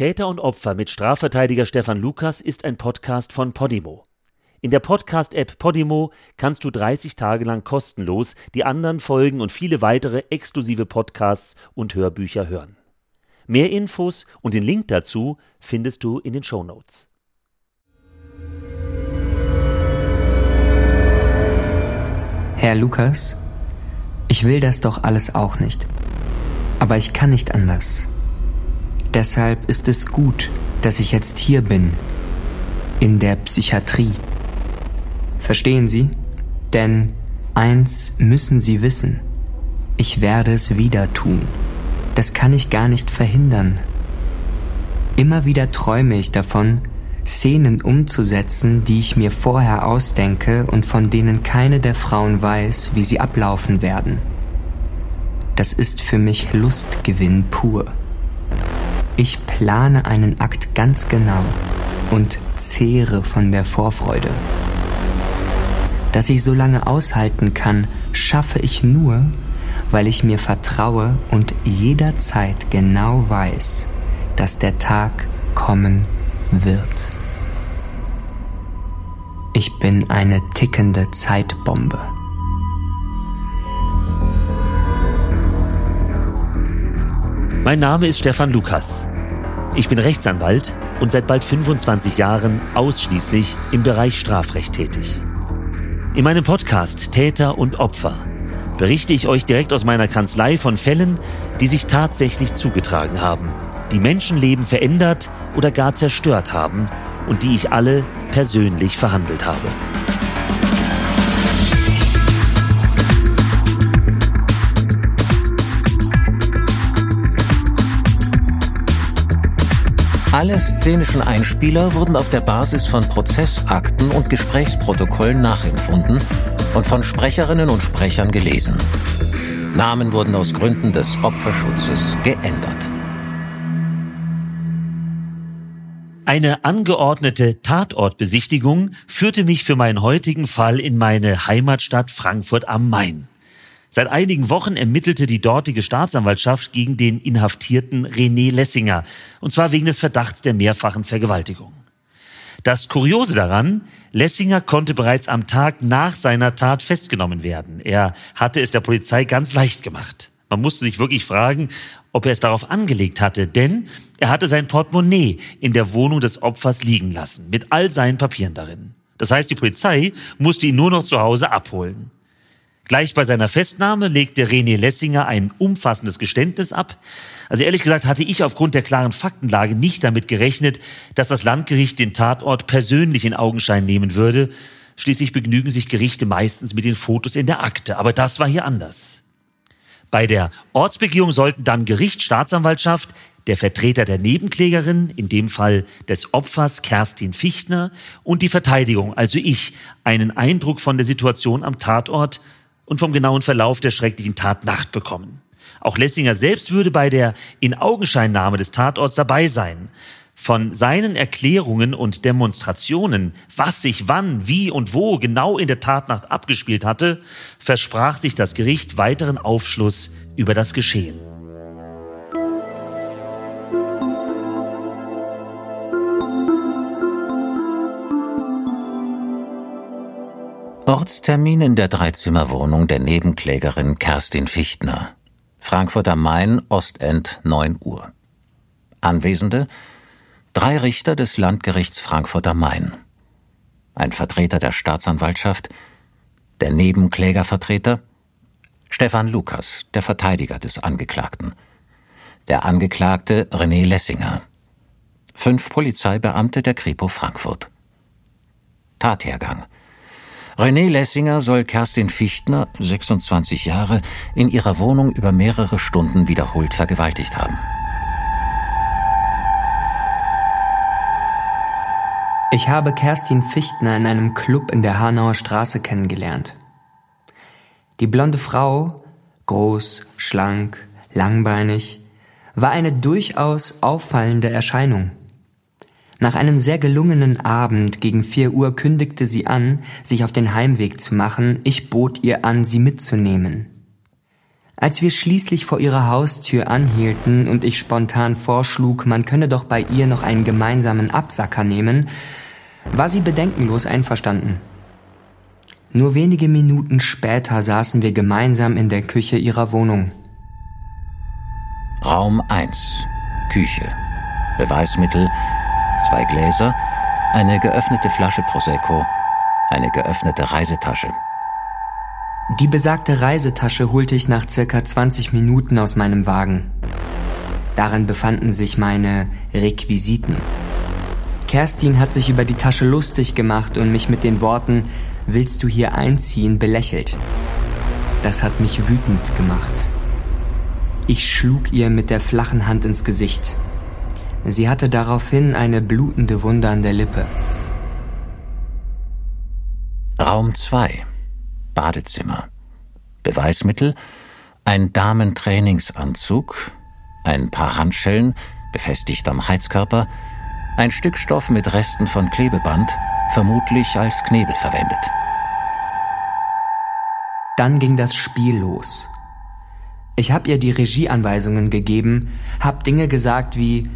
Täter und Opfer mit Strafverteidiger Stefan Lukas ist ein Podcast von Podimo. In der Podcast-App Podimo kannst du 30 Tage lang kostenlos die anderen Folgen und viele weitere exklusive Podcasts und Hörbücher hören. Mehr Infos und den Link dazu findest du in den Show Notes. Herr Lukas, ich will das doch alles auch nicht. Aber ich kann nicht anders. Deshalb ist es gut, dass ich jetzt hier bin, in der Psychiatrie. Verstehen Sie? Denn eins müssen Sie wissen. Ich werde es wieder tun. Das kann ich gar nicht verhindern. Immer wieder träume ich davon, Szenen umzusetzen, die ich mir vorher ausdenke und von denen keine der Frauen weiß, wie sie ablaufen werden. Das ist für mich Lustgewinn pur. Ich plane einen Akt ganz genau und zehre von der Vorfreude. Dass ich so lange aushalten kann, schaffe ich nur, weil ich mir vertraue und jederzeit genau weiß, dass der Tag kommen wird. Ich bin eine tickende Zeitbombe. Mein Name ist Stefan Lukas. Ich bin Rechtsanwalt und seit bald 25 Jahren ausschließlich im Bereich Strafrecht tätig. In meinem Podcast Täter und Opfer berichte ich euch direkt aus meiner Kanzlei von Fällen, die sich tatsächlich zugetragen haben, die Menschenleben verändert oder gar zerstört haben und die ich alle persönlich verhandelt habe. Alle szenischen Einspieler wurden auf der Basis von Prozessakten und Gesprächsprotokollen nachempfunden und von Sprecherinnen und Sprechern gelesen. Namen wurden aus Gründen des Opferschutzes geändert. Eine angeordnete Tatortbesichtigung führte mich für meinen heutigen Fall in meine Heimatstadt Frankfurt am Main. Seit einigen Wochen ermittelte die dortige Staatsanwaltschaft gegen den Inhaftierten René Lessinger, und zwar wegen des Verdachts der mehrfachen Vergewaltigung. Das Kuriose daran, Lessinger konnte bereits am Tag nach seiner Tat festgenommen werden. Er hatte es der Polizei ganz leicht gemacht. Man musste sich wirklich fragen, ob er es darauf angelegt hatte, denn er hatte sein Portemonnaie in der Wohnung des Opfers liegen lassen, mit all seinen Papieren darin. Das heißt, die Polizei musste ihn nur noch zu Hause abholen. Gleich bei seiner Festnahme legte René Lessinger ein umfassendes Geständnis ab. Also ehrlich gesagt hatte ich aufgrund der klaren Faktenlage nicht damit gerechnet, dass das Landgericht den Tatort persönlich in Augenschein nehmen würde. Schließlich begnügen sich Gerichte meistens mit den Fotos in der Akte. Aber das war hier anders. Bei der Ortsbegehung sollten dann Gericht, Staatsanwaltschaft, der Vertreter der Nebenklägerin, in dem Fall des Opfers Kerstin Fichtner, und die Verteidigung, also ich, einen Eindruck von der Situation am Tatort und vom genauen Verlauf der schrecklichen Tatnacht bekommen. Auch Lessinger selbst würde bei der Inaugenscheinnahme des Tatorts dabei sein. Von seinen Erklärungen und Demonstrationen, was sich wann, wie und wo genau in der Tatnacht abgespielt hatte, versprach sich das Gericht weiteren Aufschluss über das Geschehen. Ortstermin in der Dreizimmerwohnung der Nebenklägerin Kerstin Fichtner. Frankfurt am Main, Ostend, 9 Uhr. Anwesende drei Richter des Landgerichts Frankfurt am Main. Ein Vertreter der Staatsanwaltschaft, der Nebenklägervertreter, Stefan Lukas, der Verteidiger des Angeklagten, der Angeklagte René Lessinger, fünf Polizeibeamte der Kripo Frankfurt. Tathergang René Lessinger soll Kerstin Fichtner, 26 Jahre, in ihrer Wohnung über mehrere Stunden wiederholt vergewaltigt haben. Ich habe Kerstin Fichtner in einem Club in der Hanauer Straße kennengelernt. Die blonde Frau, groß, schlank, langbeinig, war eine durchaus auffallende Erscheinung. Nach einem sehr gelungenen Abend gegen vier Uhr kündigte sie an, sich auf den Heimweg zu machen, ich bot ihr an, sie mitzunehmen. Als wir schließlich vor ihrer Haustür anhielten und ich spontan vorschlug, man könne doch bei ihr noch einen gemeinsamen Absacker nehmen, war sie bedenkenlos einverstanden. Nur wenige Minuten später saßen wir gemeinsam in der Küche ihrer Wohnung. Raum 1. Küche. Beweismittel. Zwei Gläser. Eine geöffnete Flasche Prosecco. Eine geöffnete Reisetasche. Die besagte Reisetasche holte ich nach circa 20 Minuten aus meinem Wagen. Darin befanden sich meine Requisiten. Kerstin hat sich über die Tasche lustig gemacht und mich mit den Worten Willst du hier einziehen belächelt. Das hat mich wütend gemacht. Ich schlug ihr mit der flachen Hand ins Gesicht. Sie hatte daraufhin eine blutende Wunde an der Lippe. Raum 2 Badezimmer. Beweismittel: ein Damentrainingsanzug, ein paar Handschellen, befestigt am Heizkörper, ein Stück Stoff mit Resten von Klebeband, vermutlich als Knebel verwendet. Dann ging das Spiel los. Ich habe ihr die Regieanweisungen gegeben, hab Dinge gesagt wie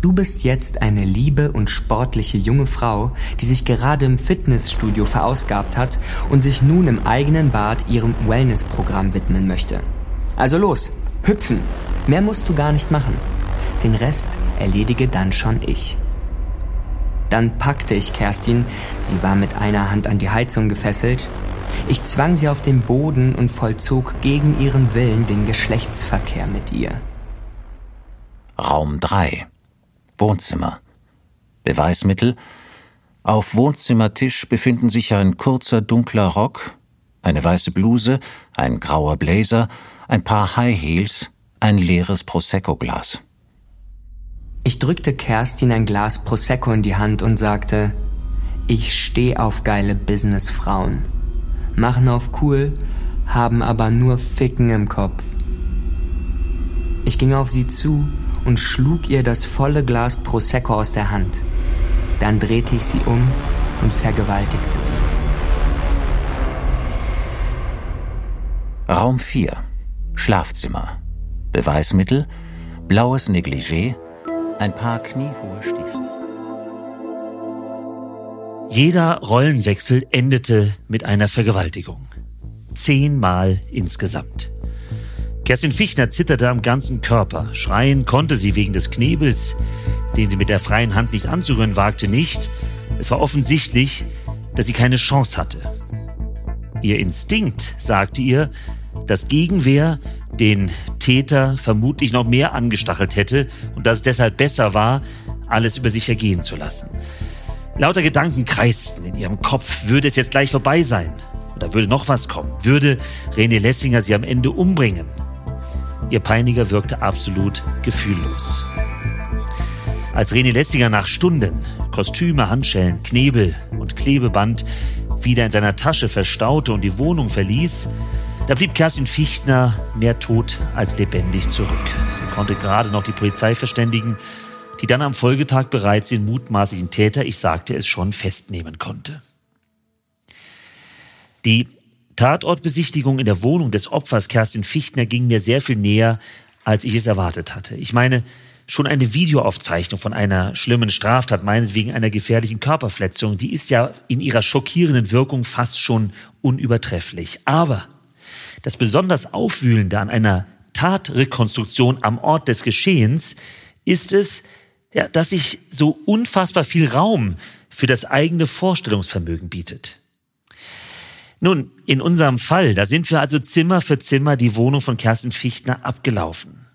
Du bist jetzt eine liebe und sportliche junge Frau, die sich gerade im Fitnessstudio verausgabt hat und sich nun im eigenen Bad ihrem Wellnessprogramm widmen möchte. Also los, hüpfen. Mehr musst du gar nicht machen. Den Rest erledige dann schon ich. Dann packte ich Kerstin, sie war mit einer Hand an die Heizung gefesselt. Ich zwang sie auf den Boden und vollzog gegen ihren Willen den Geschlechtsverkehr mit ihr. Raum 3 Wohnzimmer. Beweismittel. Auf Wohnzimmertisch befinden sich ein kurzer dunkler Rock, eine weiße Bluse, ein grauer Blazer, ein paar High Heels, ein leeres Prosecco-Glas. Ich drückte Kerstin ein Glas Prosecco in die Hand und sagte, ich steh auf geile Businessfrauen. Machen auf cool, haben aber nur Ficken im Kopf. Ich ging auf sie zu und schlug ihr das volle Glas Prosecco aus der Hand. Dann drehte ich sie um und vergewaltigte sie. Raum 4. Schlafzimmer. Beweismittel: blaues Negligé, ein paar kniehohe Stiefel. Jeder Rollenwechsel endete mit einer Vergewaltigung. Zehnmal insgesamt. Kerstin Fichtner zitterte am ganzen Körper. Schreien konnte sie wegen des Knebels, den sie mit der freien Hand nicht anzurühren wagte, nicht. Es war offensichtlich, dass sie keine Chance hatte. Ihr Instinkt sagte ihr, dass Gegenwehr den Täter vermutlich noch mehr angestachelt hätte und dass es deshalb besser war, alles über sich ergehen zu lassen. Lauter Gedanken kreisten in ihrem Kopf. Würde es jetzt gleich vorbei sein? Oder würde noch was kommen? Würde René Lessinger sie am Ende umbringen? Ihr Peiniger wirkte absolut gefühllos. Als René Lessinger nach Stunden Kostüme, Handschellen, Knebel und Klebeband wieder in seiner Tasche verstaute und die Wohnung verließ, da blieb Kerstin Fichtner mehr tot als lebendig zurück. Sie konnte gerade noch die Polizei verständigen, die dann am Folgetag bereits den mutmaßlichen Täter, ich sagte es schon, festnehmen konnte. Die Tatortbesichtigung in der Wohnung des Opfers Kerstin Fichtner ging mir sehr viel näher, als ich es erwartet hatte. Ich meine, schon eine Videoaufzeichnung von einer schlimmen Straftat, meinetwegen einer gefährlichen Körperverletzung, die ist ja in ihrer schockierenden Wirkung fast schon unübertrefflich. Aber das besonders Aufwühlende an einer Tatrekonstruktion am Ort des Geschehens ist es, ja, dass sich so unfassbar viel Raum für das eigene Vorstellungsvermögen bietet. Nun, in unserem Fall, da sind wir also Zimmer für Zimmer die Wohnung von Kerstin Fichtner abgelaufen.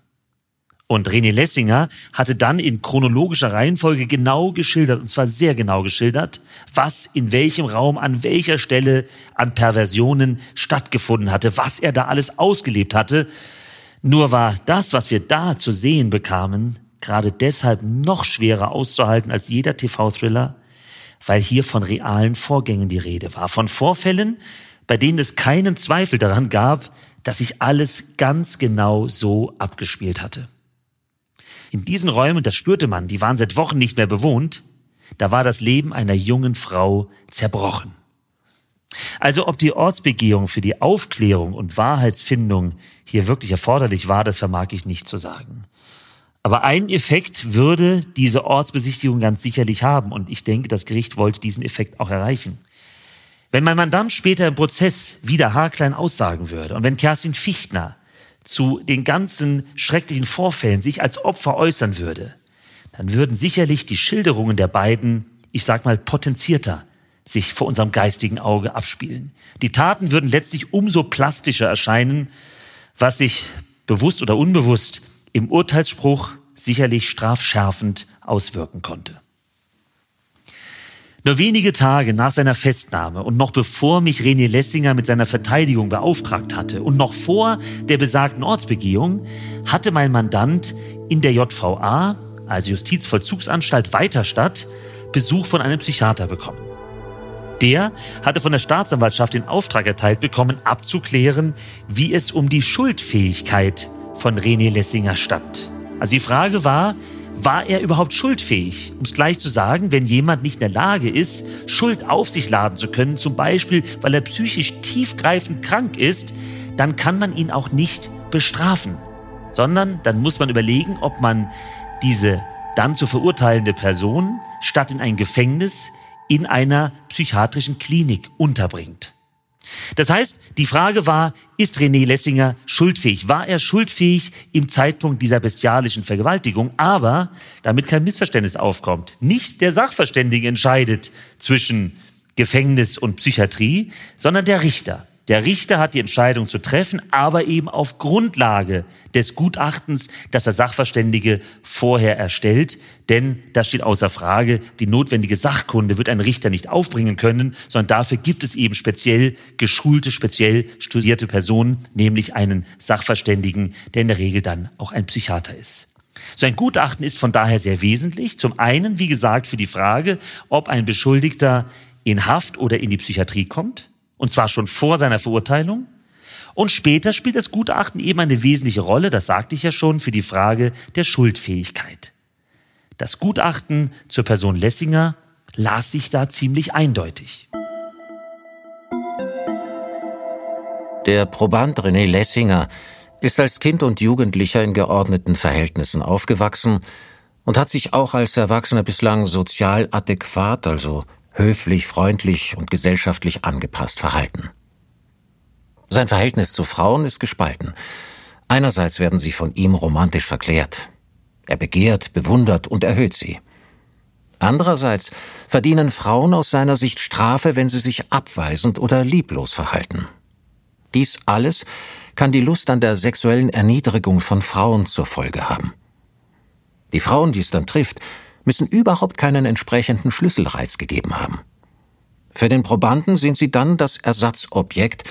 Und René Lessinger hatte dann in chronologischer Reihenfolge genau geschildert, und zwar sehr genau geschildert, was in welchem Raum, an welcher Stelle an Perversionen stattgefunden hatte, was er da alles ausgelebt hatte. Nur war das, was wir da zu sehen bekamen, gerade deshalb noch schwerer auszuhalten als jeder TV-Thriller, weil hier von realen Vorgängen die Rede war, von Vorfällen, bei denen es keinen Zweifel daran gab, dass sich alles ganz genau so abgespielt hatte. In diesen Räumen, das spürte man, die waren seit Wochen nicht mehr bewohnt, da war das Leben einer jungen Frau zerbrochen. Also ob die Ortsbegehung für die Aufklärung und Wahrheitsfindung hier wirklich erforderlich war, das vermag ich nicht zu sagen. Aber einen Effekt würde diese Ortsbesichtigung ganz sicherlich haben und ich denke, das Gericht wollte diesen Effekt auch erreichen. Wenn mein Mandant später im Prozess wieder haarklein aussagen würde und wenn Kerstin Fichtner zu den ganzen schrecklichen Vorfällen sich als Opfer äußern würde, dann würden sicherlich die Schilderungen der beiden, ich sag mal, potenzierter sich vor unserem geistigen Auge abspielen. Die Taten würden letztlich umso plastischer erscheinen, was sich bewusst oder unbewusst im Urteilsspruch sicherlich strafschärfend auswirken konnte. Nur wenige Tage nach seiner Festnahme und noch bevor mich René Lessinger mit seiner Verteidigung beauftragt hatte und noch vor der besagten Ortsbegehung, hatte mein Mandant in der JVA, also Justizvollzugsanstalt Weiterstadt, Besuch von einem Psychiater bekommen. Der hatte von der Staatsanwaltschaft den Auftrag erteilt bekommen, abzuklären, wie es um die Schuldfähigkeit von René Lessinger stand. Also die Frage war, war er überhaupt schuldfähig? Um es gleich zu sagen, wenn jemand nicht in der Lage ist, Schuld auf sich laden zu können, zum Beispiel weil er psychisch tiefgreifend krank ist, dann kann man ihn auch nicht bestrafen, sondern dann muss man überlegen, ob man diese dann zu verurteilende Person statt in ein Gefängnis in einer psychiatrischen Klinik unterbringt. Das heißt, die Frage war, ist René Lessinger schuldfähig? War er schuldfähig im Zeitpunkt dieser bestialischen Vergewaltigung? Aber, damit kein Missverständnis aufkommt, nicht der Sachverständige entscheidet zwischen Gefängnis und Psychiatrie, sondern der Richter. Der Richter hat die Entscheidung zu treffen, aber eben auf Grundlage des Gutachtens, das der Sachverständige vorher erstellt. Denn das steht außer Frage, die notwendige Sachkunde wird ein Richter nicht aufbringen können, sondern dafür gibt es eben speziell geschulte, speziell studierte Personen, nämlich einen Sachverständigen, der in der Regel dann auch ein Psychiater ist. So ein Gutachten ist von daher sehr wesentlich. Zum einen, wie gesagt, für die Frage, ob ein Beschuldigter in Haft oder in die Psychiatrie kommt. Und zwar schon vor seiner Verurteilung. Und später spielt das Gutachten eben eine wesentliche Rolle, das sagte ich ja schon, für die Frage der Schuldfähigkeit. Das Gutachten zur Person Lessinger las sich da ziemlich eindeutig. Der Proband René Lessinger ist als Kind und Jugendlicher in geordneten Verhältnissen aufgewachsen und hat sich auch als Erwachsener bislang sozial adäquat, also höflich, freundlich und gesellschaftlich angepasst verhalten. Sein Verhältnis zu Frauen ist gespalten. Einerseits werden sie von ihm romantisch verklärt. Er begehrt, bewundert und erhöht sie. Andererseits verdienen Frauen aus seiner Sicht Strafe, wenn sie sich abweisend oder lieblos verhalten. Dies alles kann die Lust an der sexuellen Erniedrigung von Frauen zur Folge haben. Die Frauen, die es dann trifft, müssen überhaupt keinen entsprechenden Schlüsselreiz gegeben haben. Für den Probanden sind sie dann das Ersatzobjekt,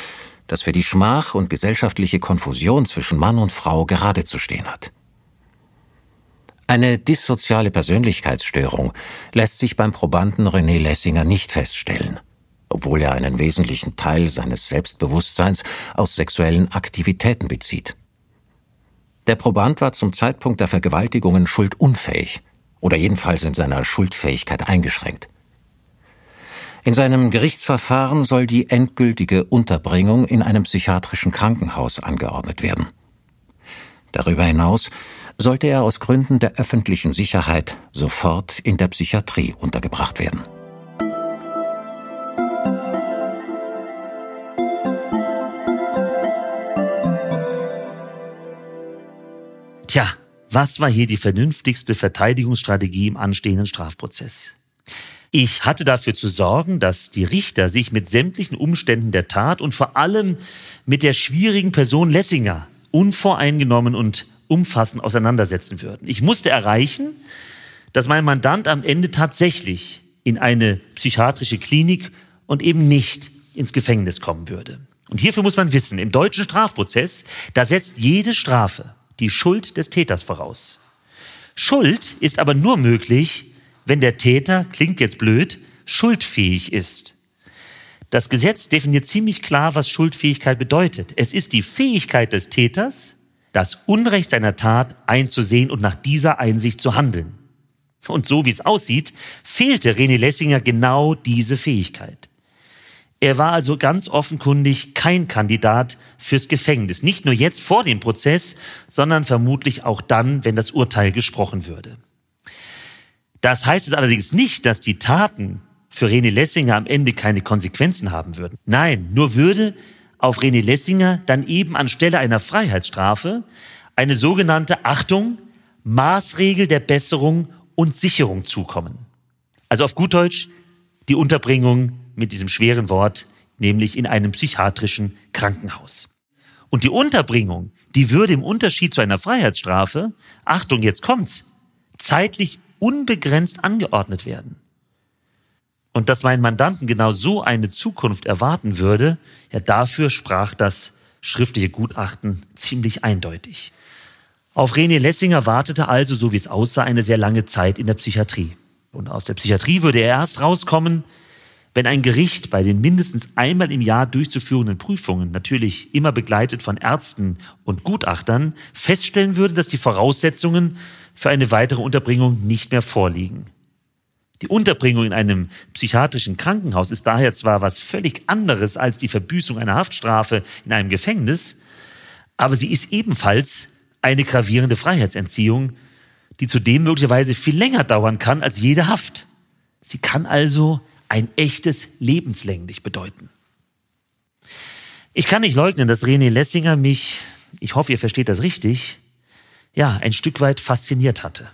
das für die Schmach und gesellschaftliche Konfusion zwischen Mann und Frau gerade zu stehen hat. Eine dissoziale Persönlichkeitsstörung lässt sich beim Probanden René Lessinger nicht feststellen, obwohl er einen wesentlichen Teil seines Selbstbewusstseins aus sexuellen Aktivitäten bezieht. Der Proband war zum Zeitpunkt der Vergewaltigungen schuldunfähig oder jedenfalls in seiner Schuldfähigkeit eingeschränkt. In seinem Gerichtsverfahren soll die endgültige Unterbringung in einem psychiatrischen Krankenhaus angeordnet werden. Darüber hinaus sollte er aus Gründen der öffentlichen Sicherheit sofort in der Psychiatrie untergebracht werden. Tja, was war hier die vernünftigste Verteidigungsstrategie im anstehenden Strafprozess? Ich hatte dafür zu sorgen, dass die Richter sich mit sämtlichen Umständen der Tat und vor allem mit der schwierigen Person Lessinger unvoreingenommen und umfassend auseinandersetzen würden. Ich musste erreichen, dass mein Mandant am Ende tatsächlich in eine psychiatrische Klinik und eben nicht ins Gefängnis kommen würde. Und hierfür muss man wissen, im deutschen Strafprozess, da setzt jede Strafe die Schuld des Täters voraus. Schuld ist aber nur möglich, wenn der Täter, klingt jetzt blöd, schuldfähig ist. Das Gesetz definiert ziemlich klar, was Schuldfähigkeit bedeutet. Es ist die Fähigkeit des Täters, das Unrecht seiner Tat einzusehen und nach dieser Einsicht zu handeln. Und so wie es aussieht, fehlte René Lessinger genau diese Fähigkeit. Er war also ganz offenkundig kein Kandidat fürs Gefängnis. Nicht nur jetzt vor dem Prozess, sondern vermutlich auch dann, wenn das Urteil gesprochen würde. Das heißt es allerdings nicht, dass die Taten für René Lessinger am Ende keine Konsequenzen haben würden. Nein, nur würde auf René Lessinger dann eben anstelle einer Freiheitsstrafe eine sogenannte Achtung, Maßregel der Besserung und Sicherung zukommen. Also auf gut Deutsch die Unterbringung mit diesem schweren Wort, nämlich in einem psychiatrischen Krankenhaus. Und die Unterbringung, die würde im Unterschied zu einer Freiheitsstrafe, Achtung, jetzt kommt's, zeitlich unbegrenzt angeordnet werden. Und dass mein Mandanten genau so eine Zukunft erwarten würde, ja, dafür sprach das schriftliche Gutachten ziemlich eindeutig. Auf René Lessinger wartete also, so wie es aussah, eine sehr lange Zeit in der Psychiatrie. Und aus der Psychiatrie würde er erst rauskommen, wenn ein Gericht bei den mindestens einmal im Jahr durchzuführenden Prüfungen, natürlich immer begleitet von Ärzten und Gutachtern, feststellen würde, dass die Voraussetzungen für eine weitere Unterbringung nicht mehr vorliegen. Die Unterbringung in einem psychiatrischen Krankenhaus ist daher zwar was völlig anderes als die Verbüßung einer Haftstrafe in einem Gefängnis, aber sie ist ebenfalls eine gravierende Freiheitsentziehung, die zudem möglicherweise viel länger dauern kann als jede Haft. Sie kann also ein echtes lebenslänglich bedeuten. Ich kann nicht leugnen, dass René Lessinger mich, ich hoffe, ihr versteht das richtig, ja, ein Stück weit fasziniert hatte.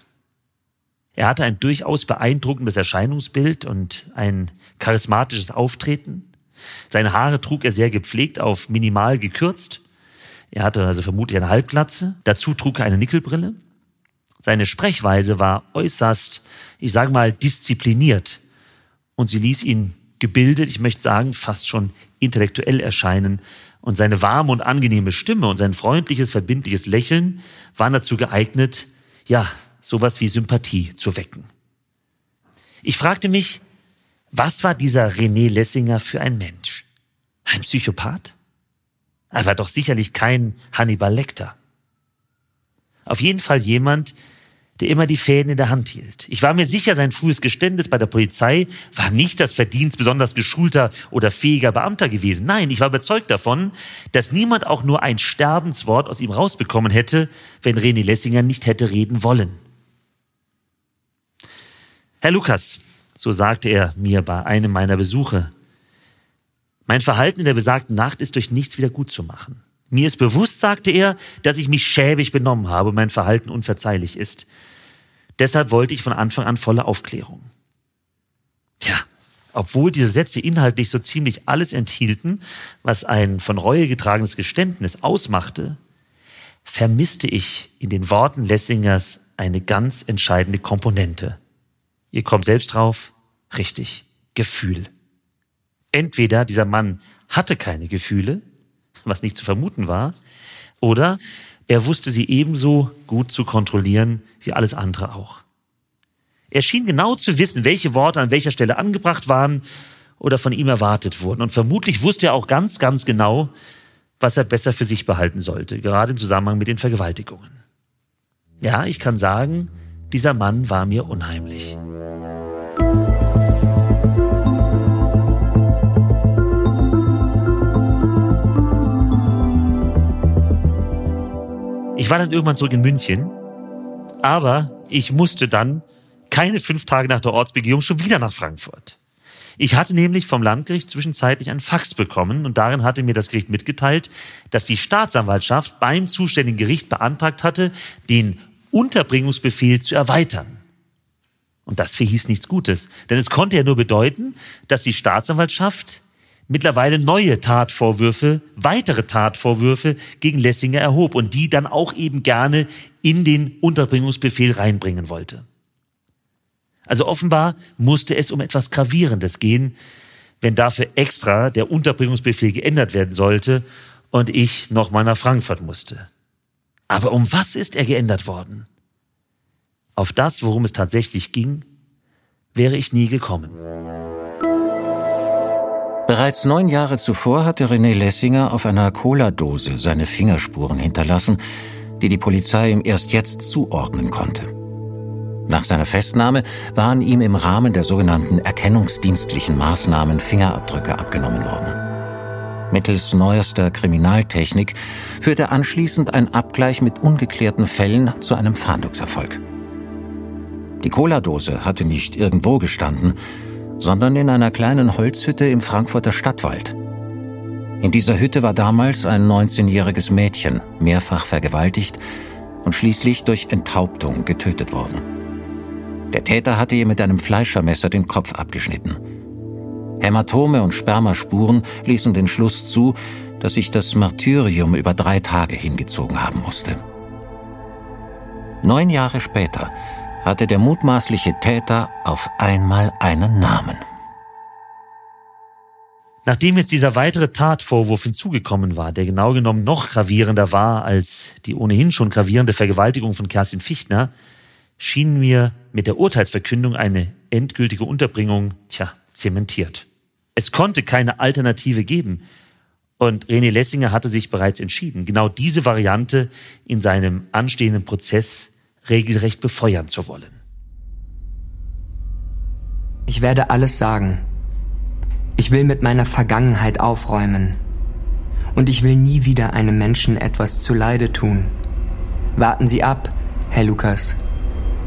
Er hatte ein durchaus beeindruckendes Erscheinungsbild und ein charismatisches Auftreten. Seine Haare trug er sehr gepflegt auf minimal gekürzt. Er hatte also vermutlich eine Halbglatze. Dazu trug er eine Nickelbrille. Seine Sprechweise war äußerst, ich sage mal, diszipliniert und sie ließ ihn gebildet, ich möchte sagen, fast schon intellektuell erscheinen. Und seine warme und angenehme Stimme und sein freundliches, verbindliches Lächeln waren dazu geeignet, ja, sowas wie Sympathie zu wecken. Ich fragte mich, was war dieser René Lessinger für ein Mensch? Ein Psychopath? Er war doch sicherlich kein Hannibal Lecter. Auf jeden Fall jemand, der immer die Fäden in der Hand hielt. Ich war mir sicher, sein frühes Geständnis bei der Polizei war nicht das Verdienst besonders geschulter oder fähiger Beamter gewesen. Nein, ich war überzeugt davon, dass niemand auch nur ein Sterbenswort aus ihm rausbekommen hätte, wenn René Lessinger nicht hätte reden wollen. Herr Lukas, so sagte er mir bei einem meiner Besuche, mein Verhalten in der besagten Nacht ist durch nichts wieder gut zu machen. Mir ist bewusst, sagte er, dass ich mich schäbig benommen habe und mein Verhalten unverzeihlich ist. Deshalb wollte ich von Anfang an volle Aufklärung. Tja, obwohl diese Sätze inhaltlich so ziemlich alles enthielten, was ein von Reue getragenes Geständnis ausmachte, vermisste ich in den Worten Lessingers eine ganz entscheidende Komponente. Ihr kommt selbst drauf, richtig, Gefühl. Entweder dieser Mann hatte keine Gefühle, was nicht zu vermuten war, oder er wusste sie ebenso gut zu kontrollieren wie alles andere auch. Er schien genau zu wissen, welche Worte an welcher Stelle angebracht waren oder von ihm erwartet wurden. Und vermutlich wusste er auch ganz, ganz genau, was er besser für sich behalten sollte, gerade im Zusammenhang mit den Vergewaltigungen. Ja, ich kann sagen, dieser Mann war mir unheimlich. Ich war dann irgendwann zurück in München, aber ich musste dann keine fünf Tage nach der Ortsbegehung schon wieder nach Frankfurt. Ich hatte nämlich vom Landgericht zwischenzeitlich ein Fax bekommen und darin hatte mir das Gericht mitgeteilt, dass die Staatsanwaltschaft beim zuständigen Gericht beantragt hatte, den Unterbringungsbefehl zu erweitern. Und das verhieß nichts Gutes, denn es konnte ja nur bedeuten, dass die Staatsanwaltschaft mittlerweile neue Tatvorwürfe, weitere Tatvorwürfe gegen Lessinger erhob und die dann auch eben gerne in den Unterbringungsbefehl reinbringen wollte. Also offenbar musste es um etwas Gravierendes gehen, wenn dafür extra der Unterbringungsbefehl geändert werden sollte und ich nochmal nach Frankfurt musste. Aber um was ist er geändert worden? Auf das, worum es tatsächlich ging, wäre ich nie gekommen. Bereits neun Jahre zuvor hatte René Lessinger auf einer Cola-Dose seine Fingerspuren hinterlassen, die die Polizei ihm erst jetzt zuordnen konnte. Nach seiner Festnahme waren ihm im Rahmen der sogenannten erkennungsdienstlichen Maßnahmen Fingerabdrücke abgenommen worden. Mittels neuester Kriminaltechnik führte anschließend ein Abgleich mit ungeklärten Fällen zu einem Fahndungserfolg. Die Cola-Dose hatte nicht irgendwo gestanden, sondern in einer kleinen Holzhütte im Frankfurter Stadtwald. In dieser Hütte war damals ein 19-jähriges Mädchen mehrfach vergewaltigt und schließlich durch Enthauptung getötet worden. Der Täter hatte ihr mit einem Fleischermesser den Kopf abgeschnitten. Hämatome und Spermaspuren ließen den Schluss zu, dass sich das Martyrium über drei Tage hingezogen haben musste. Neun Jahre später hatte der mutmaßliche Täter auf einmal einen Namen. Nachdem jetzt dieser weitere Tatvorwurf hinzugekommen war, der genau genommen noch gravierender war als die ohnehin schon gravierende Vergewaltigung von Kerstin Fichtner, schien mir mit der Urteilsverkündung eine endgültige Unterbringung, tja, zementiert. Es konnte keine Alternative geben. Und René Lessinger hatte sich bereits entschieden, genau diese Variante in seinem anstehenden Prozess regelrecht befeuern zu wollen. Ich werde alles sagen. Ich will mit meiner Vergangenheit aufräumen. Und ich will nie wieder einem Menschen etwas zuleide tun. Warten Sie ab, Herr Lukas.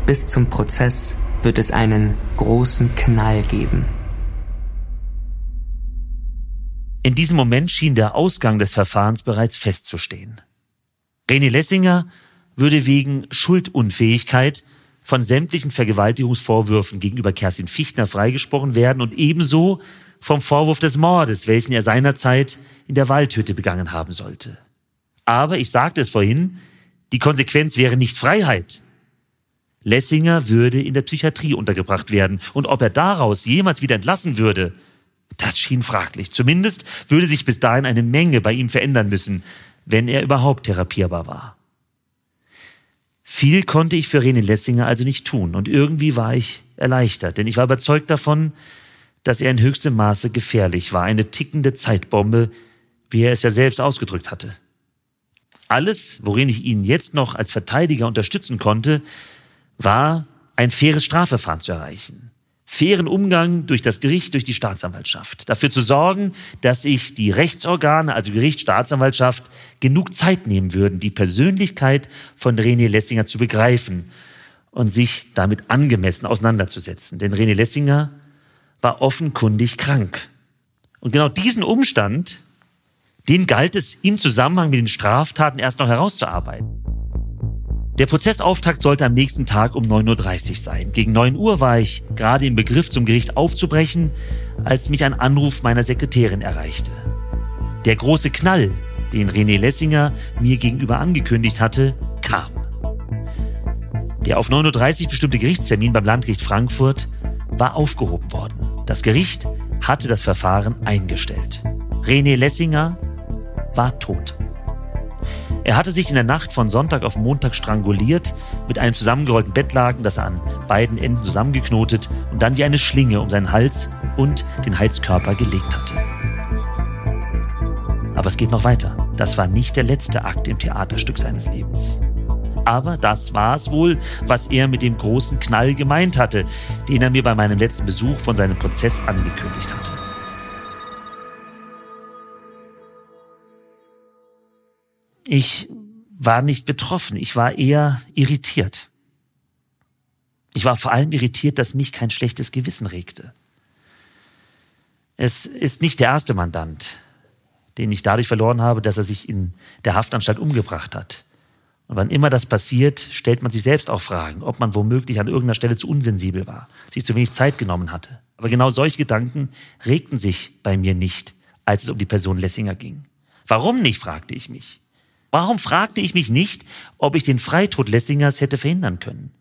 Bis zum Prozess wird es einen großen Knall geben. In diesem Moment schien der Ausgang des Verfahrens bereits festzustehen. René Lessinger würde wegen Schuldunfähigkeit von sämtlichen Vergewaltigungsvorwürfen gegenüber Kerstin Fichtner freigesprochen werden und ebenso vom Vorwurf des Mordes, welchen er seinerzeit in der Waldhütte begangen haben sollte. Aber, ich sagte es vorhin, die Konsequenz wäre nicht Freiheit. Lessinger würde in der Psychiatrie untergebracht werden und ob er daraus jemals wieder entlassen würde, das schien fraglich. Zumindest würde sich bis dahin eine Menge bei ihm verändern müssen, wenn er überhaupt therapierbar war. Viel konnte ich für René Lessinger also nicht tun. Und irgendwie war ich erleichtert, denn ich war überzeugt davon, dass er in höchstem Maße gefährlich war, eine tickende Zeitbombe, wie er es ja selbst ausgedrückt hatte. Alles, worin ich ihn jetzt noch als Verteidiger unterstützen konnte, war ein faires Strafverfahren zu erreichen fairen Umgang durch das Gericht, durch die Staatsanwaltschaft. Dafür zu sorgen, dass sich die Rechtsorgane, also Gericht, Staatsanwaltschaft, genug Zeit nehmen würden, die Persönlichkeit von René Lessinger zu begreifen und sich damit angemessen auseinanderzusetzen. Denn René Lessinger war offenkundig krank. Und genau diesen Umstand, den galt es im Zusammenhang mit den Straftaten erst noch herauszuarbeiten. Der Prozessauftakt sollte am nächsten Tag um 9.30 Uhr sein. Gegen 9 Uhr war ich gerade im Begriff, zum Gericht aufzubrechen, als mich ein Anruf meiner Sekretärin erreichte. Der große Knall, den René Lessinger mir gegenüber angekündigt hatte, kam. Der auf 9.30 Uhr bestimmte Gerichtstermin beim Landgericht Frankfurt war aufgehoben worden. Das Gericht hatte das Verfahren eingestellt. René Lessinger war tot. Er hatte sich in der Nacht von Sonntag auf Montag stranguliert, mit einem zusammengerollten Bettlaken, das er an beiden Enden zusammengeknotet und dann wie eine Schlinge um seinen Hals und den Heizkörper gelegt hatte. Aber es geht noch weiter. Das war nicht der letzte Akt im Theaterstück seines Lebens. Aber das war es wohl, was er mit dem großen Knall gemeint hatte, den er mir bei meinem letzten Besuch von seinem Prozess angekündigt hatte. Ich war nicht betroffen, ich war eher irritiert. Ich war vor allem irritiert, dass mich kein schlechtes Gewissen regte. Es ist nicht der erste Mandant, den ich dadurch verloren habe, dass er sich in der Haftanstalt umgebracht hat. Und wann immer das passiert, stellt man sich selbst auch Fragen, ob man womöglich an irgendeiner Stelle zu unsensibel war, sich zu wenig Zeit genommen hatte. Aber genau solche Gedanken regten sich bei mir nicht, als es um die Person Lessinger ging. Warum nicht, fragte ich mich. Warum fragte ich mich nicht, ob ich den Freitod Lessingers hätte verhindern können?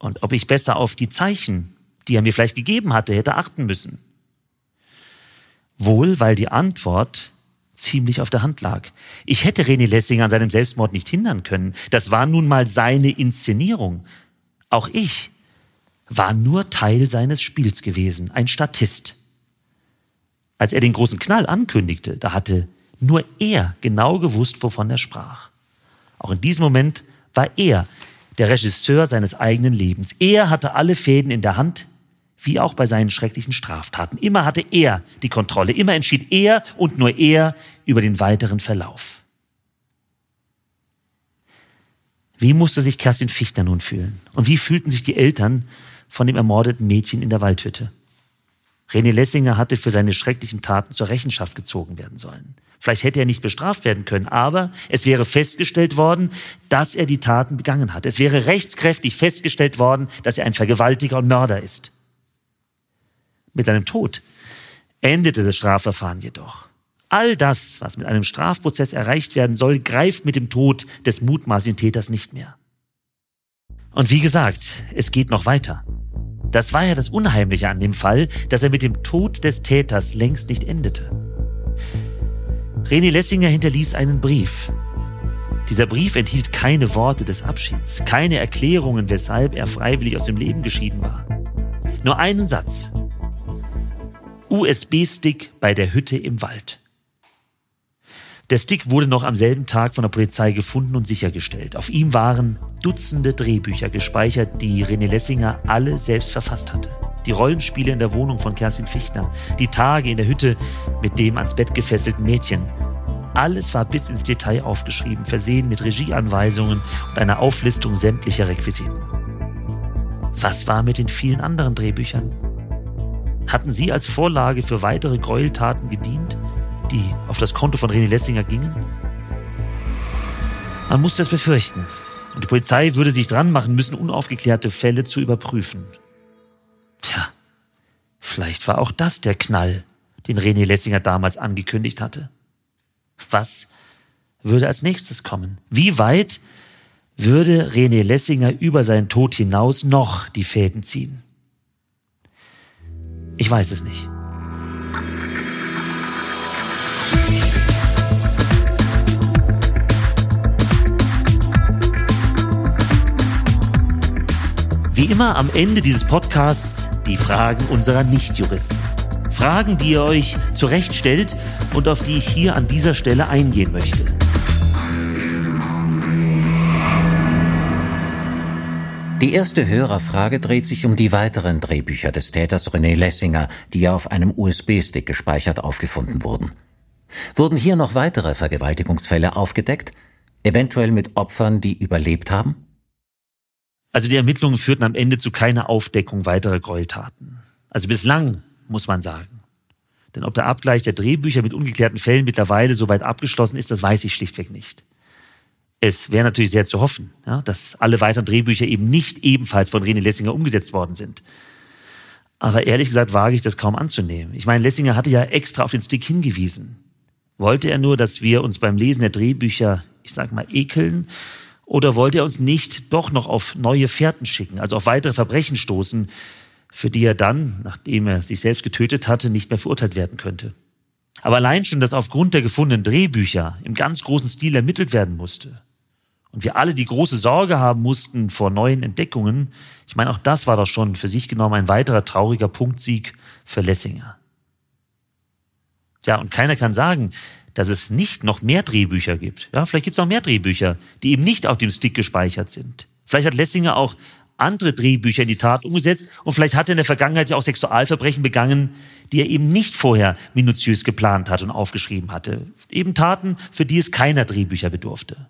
Und ob ich besser auf die Zeichen, die er mir vielleicht gegeben hatte, hätte achten müssen? Wohl, weil die Antwort ziemlich auf der Hand lag. Ich hätte René Lessinger an seinem Selbstmord nicht hindern können. Das war nun mal seine Inszenierung. Auch ich war nur Teil seines Spiels gewesen, ein Statist. Als er den großen Knall ankündigte, da hatte nur er genau gewusst, wovon er sprach. Auch in diesem Moment war er der Regisseur seines eigenen Lebens. Er hatte alle Fäden in der Hand, wie auch bei seinen schrecklichen Straftaten. Immer hatte er die Kontrolle, immer entschied er und nur er über den weiteren Verlauf. Wie musste sich Kerstin Fichtner nun fühlen? Und wie fühlten sich die Eltern von dem ermordeten Mädchen in der Waldhütte? René Lessinger hatte für seine schrecklichen Taten zur Rechenschaft gezogen werden sollen. Vielleicht hätte er nicht bestraft werden können, aber es wäre festgestellt worden, dass er die Taten begangen hat. Es wäre rechtskräftig festgestellt worden, dass er ein Vergewaltiger und Mörder ist. Mit seinem Tod endete das Strafverfahren jedoch. All das, was mit einem Strafprozess erreicht werden soll, greift mit dem Tod des mutmaßlichen Täters nicht mehr. Und wie gesagt, es geht noch weiter. Das war ja das Unheimliche an dem Fall, dass er mit dem Tod des Täters längst nicht endete. René Lessinger hinterließ einen Brief. Dieser Brief enthielt keine Worte des Abschieds, keine Erklärungen, weshalb er freiwillig aus dem Leben geschieden war. Nur einen Satz. USB-Stick bei der Hütte im Wald. Der Stick wurde noch am selben Tag von der Polizei gefunden und sichergestellt. Auf ihm waren Dutzende Drehbücher gespeichert, die René Lessinger alle selbst verfasst hatte die Rollenspiele in der Wohnung von Kerstin Fichtner, die Tage in der Hütte mit dem ans Bett gefesselten Mädchen. Alles war bis ins Detail aufgeschrieben, versehen mit Regieanweisungen und einer Auflistung sämtlicher Requisiten. Was war mit den vielen anderen Drehbüchern? Hatten sie als Vorlage für weitere Gräueltaten gedient, die auf das Konto von René Lessinger gingen? Man musste es befürchten. Und die Polizei würde sich dran machen müssen, unaufgeklärte Fälle zu überprüfen. Tja, vielleicht war auch das der Knall, den René Lessinger damals angekündigt hatte. Was würde als nächstes kommen? Wie weit würde René Lessinger über seinen Tod hinaus noch die Fäden ziehen? Ich weiß es nicht. Wie immer am Ende dieses Podcasts die Fragen unserer Nichtjuristen. Fragen, die ihr euch zurecht stellt und auf die ich hier an dieser Stelle eingehen möchte. Die erste Hörerfrage dreht sich um die weiteren Drehbücher des Täters René Lessinger, die auf einem USB-Stick gespeichert aufgefunden wurden. Wurden hier noch weitere Vergewaltigungsfälle aufgedeckt, eventuell mit Opfern, die überlebt haben? Also die Ermittlungen führten am Ende zu keiner Aufdeckung weiterer Gräueltaten. Also bislang, muss man sagen. Denn ob der Abgleich der Drehbücher mit ungeklärten Fällen mittlerweile soweit abgeschlossen ist, das weiß ich schlichtweg nicht. Es wäre natürlich sehr zu hoffen, ja, dass alle weiteren Drehbücher eben nicht ebenfalls von René Lessinger umgesetzt worden sind. Aber ehrlich gesagt wage ich das kaum anzunehmen. Ich meine, Lessinger hatte ja extra auf den Stick hingewiesen. Wollte er nur, dass wir uns beim Lesen der Drehbücher, ich sag mal, ekeln oder wollte er uns nicht doch noch auf neue Fährten schicken, also auf weitere Verbrechen stoßen, für die er dann, nachdem er sich selbst getötet hatte, nicht mehr verurteilt werden könnte? Aber allein schon, dass aufgrund der gefundenen Drehbücher im ganz großen Stil ermittelt werden musste und wir alle die große Sorge haben mussten vor neuen Entdeckungen, ich meine, auch das war doch schon für sich genommen ein weiterer trauriger Punktsieg für Lessinger. Ja, und keiner kann sagen, dass es nicht noch mehr Drehbücher gibt. Ja, vielleicht gibt es noch mehr Drehbücher, die eben nicht auf dem Stick gespeichert sind. Vielleicht hat Lessinger auch andere Drehbücher in die Tat umgesetzt und vielleicht hat er in der Vergangenheit ja auch Sexualverbrechen begangen, die er eben nicht vorher minutiös geplant hat und aufgeschrieben hatte. Eben Taten, für die es keiner Drehbücher bedurfte.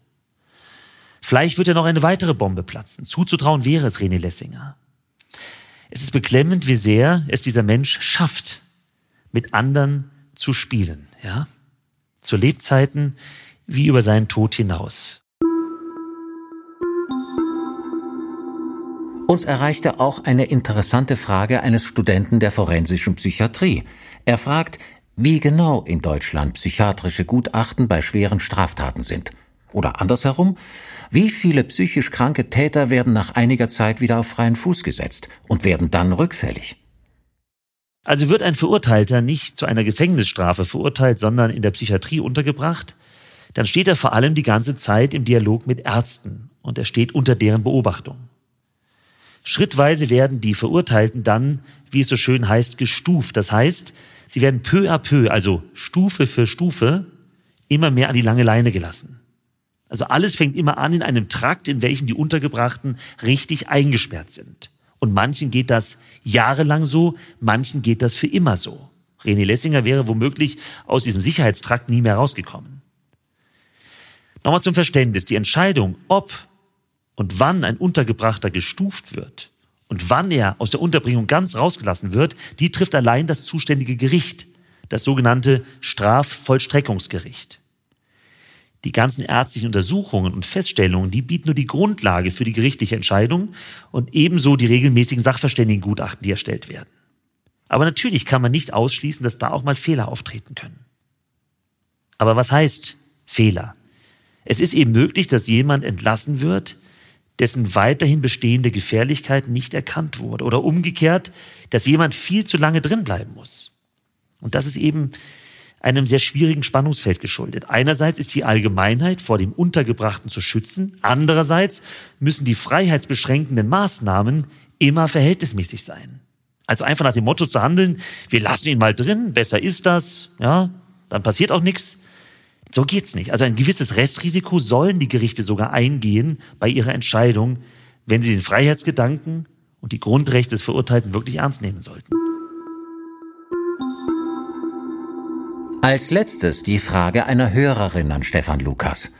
Vielleicht wird ja noch eine weitere Bombe platzen. Zuzutrauen wäre es René Lessinger. Es ist beklemmend, wie sehr es dieser Mensch schafft, mit anderen zu spielen, ja? Zu Lebzeiten wie über seinen Tod hinaus. Uns erreichte auch eine interessante Frage eines Studenten der forensischen Psychiatrie. Er fragt, wie genau in Deutschland psychiatrische Gutachten bei schweren Straftaten sind. Oder andersherum, wie viele psychisch kranke Täter werden nach einiger Zeit wieder auf freien Fuß gesetzt und werden dann rückfällig? Also wird ein Verurteilter nicht zu einer Gefängnisstrafe verurteilt, sondern in der Psychiatrie untergebracht, dann steht er vor allem die ganze Zeit im Dialog mit Ärzten und er steht unter deren Beobachtung. Schrittweise werden die Verurteilten dann, wie es so schön heißt, gestuft. Das heißt, sie werden peu à peu, also Stufe für Stufe, immer mehr an die lange Leine gelassen. Also alles fängt immer an in einem Trakt, in welchem die Untergebrachten richtig eingesperrt sind. Und manchen geht das jahrelang so, manchen geht das für immer so. René Lessinger wäre womöglich aus diesem Sicherheitstrakt nie mehr rausgekommen. Nochmal zum Verständnis. Die Entscheidung, ob und wann ein Untergebrachter gestuft wird und wann er aus der Unterbringung ganz rausgelassen wird, die trifft allein das zuständige Gericht, das sogenannte Strafvollstreckungsgericht. Die ganzen ärztlichen Untersuchungen und Feststellungen, die bieten nur die Grundlage für die gerichtliche Entscheidung und ebenso die regelmäßigen Sachverständigengutachten, die erstellt werden. Aber natürlich kann man nicht ausschließen, dass da auch mal Fehler auftreten können. Aber was heißt Fehler? Es ist eben möglich, dass jemand entlassen wird, dessen weiterhin bestehende Gefährlichkeit nicht erkannt wurde. Oder umgekehrt, dass jemand viel zu lange drin bleiben muss. Und das ist eben einem sehr schwierigen Spannungsfeld geschuldet. Einerseits ist die Allgemeinheit vor dem Untergebrachten zu schützen, andererseits müssen die freiheitsbeschränkenden Maßnahmen immer verhältnismäßig sein. Also einfach nach dem Motto zu handeln, wir lassen ihn mal drin, besser ist das, ja, dann passiert auch nichts. So geht's nicht. Also ein gewisses Restrisiko sollen die Gerichte sogar eingehen bei ihrer Entscheidung, wenn sie den Freiheitsgedanken und die Grundrechte des Verurteilten wirklich ernst nehmen sollten. Als letztes die Frage einer Hörerin an Stefan Lukas.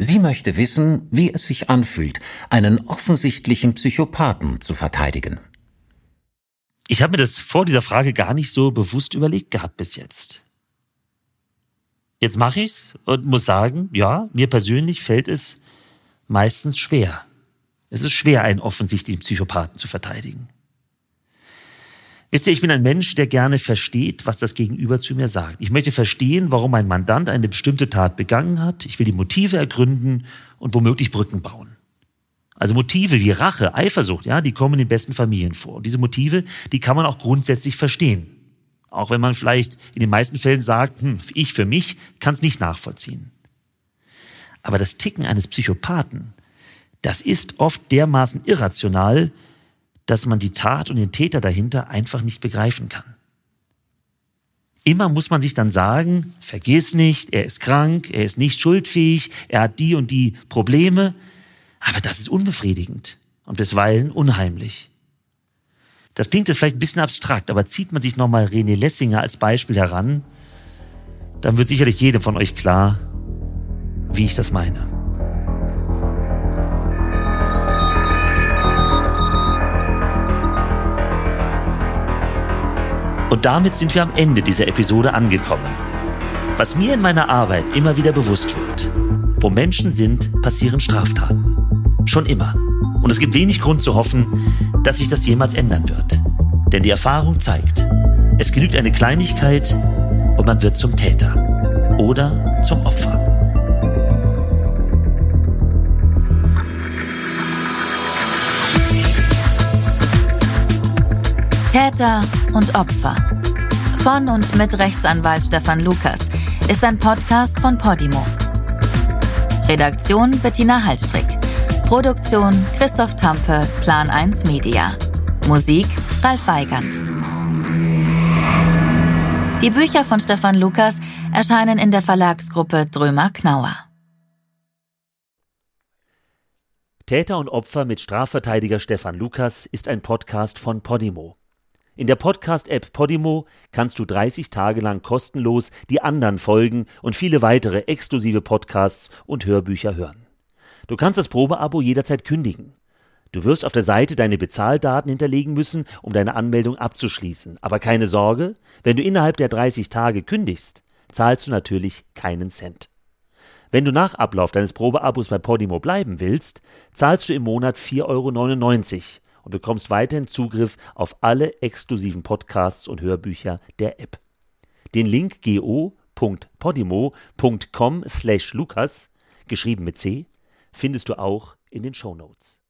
Sie möchte wissen, wie es sich anfühlt, einen offensichtlichen Psychopathen zu verteidigen. Ich habe mir das vor dieser Frage gar nicht so bewusst überlegt gehabt bis jetzt. Jetzt mache ich's und muss sagen, ja, mir persönlich fällt es meistens schwer. Es ist schwer, einen offensichtlichen Psychopathen zu verteidigen. Wisst ihr, ich bin ein Mensch, der gerne versteht, was das Gegenüber zu mir sagt. Ich möchte verstehen, warum ein Mandant eine bestimmte Tat begangen hat. Ich will die Motive ergründen und womöglich Brücken bauen. Also Motive wie Rache, Eifersucht, ja, die kommen in den besten Familien vor. Und diese Motive, die kann man auch grundsätzlich verstehen. Auch wenn man vielleicht in den meisten Fällen sagt, hm, ich für mich kann es nicht nachvollziehen. Aber das Ticken eines Psychopathen, das ist oft dermaßen irrational, dass man die Tat und den Täter dahinter einfach nicht begreifen kann. Immer muss man sich dann sagen, vergiss nicht, er ist krank, er ist nicht schuldfähig, er hat die und die Probleme, aber das ist unbefriedigend und bisweilen unheimlich. Das klingt jetzt vielleicht ein bisschen abstrakt, aber zieht man sich nochmal René Lessinger als Beispiel heran, dann wird sicherlich jedem von euch klar, wie ich das meine. Und damit sind wir am Ende dieser Episode angekommen. Was mir in meiner Arbeit immer wieder bewusst wird, wo Menschen sind, passieren Straftaten. Schon immer. Und es gibt wenig Grund zu hoffen, dass sich das jemals ändern wird. Denn die Erfahrung zeigt, es genügt eine Kleinigkeit und man wird zum Täter oder zum Opfer. Täter und Opfer. Von und mit Rechtsanwalt Stefan Lukas ist ein Podcast von Podimo. Redaktion Bettina Hallstrick. Produktion Christoph Tampe, Plan 1 Media. Musik Ralf Weigand. Die Bücher von Stefan Lukas erscheinen in der Verlagsgruppe Drömer Knauer. Täter und Opfer mit Strafverteidiger Stefan Lukas ist ein Podcast von Podimo. In der Podcast-App Podimo kannst du 30 Tage lang kostenlos die anderen Folgen und viele weitere exklusive Podcasts und Hörbücher hören. Du kannst das Probeabo jederzeit kündigen. Du wirst auf der Seite deine Bezahldaten hinterlegen müssen, um deine Anmeldung abzuschließen. Aber keine Sorge, wenn du innerhalb der 30 Tage kündigst, zahlst du natürlich keinen Cent. Wenn du nach Ablauf deines Probeabos bei Podimo bleiben willst, zahlst du im Monat 4,99 Euro und bekommst weiterhin Zugriff auf alle exklusiven Podcasts und Hörbücher der App. Den Link go.podimo.com slash Lukas, geschrieben mit C, findest du auch in den Show Notes.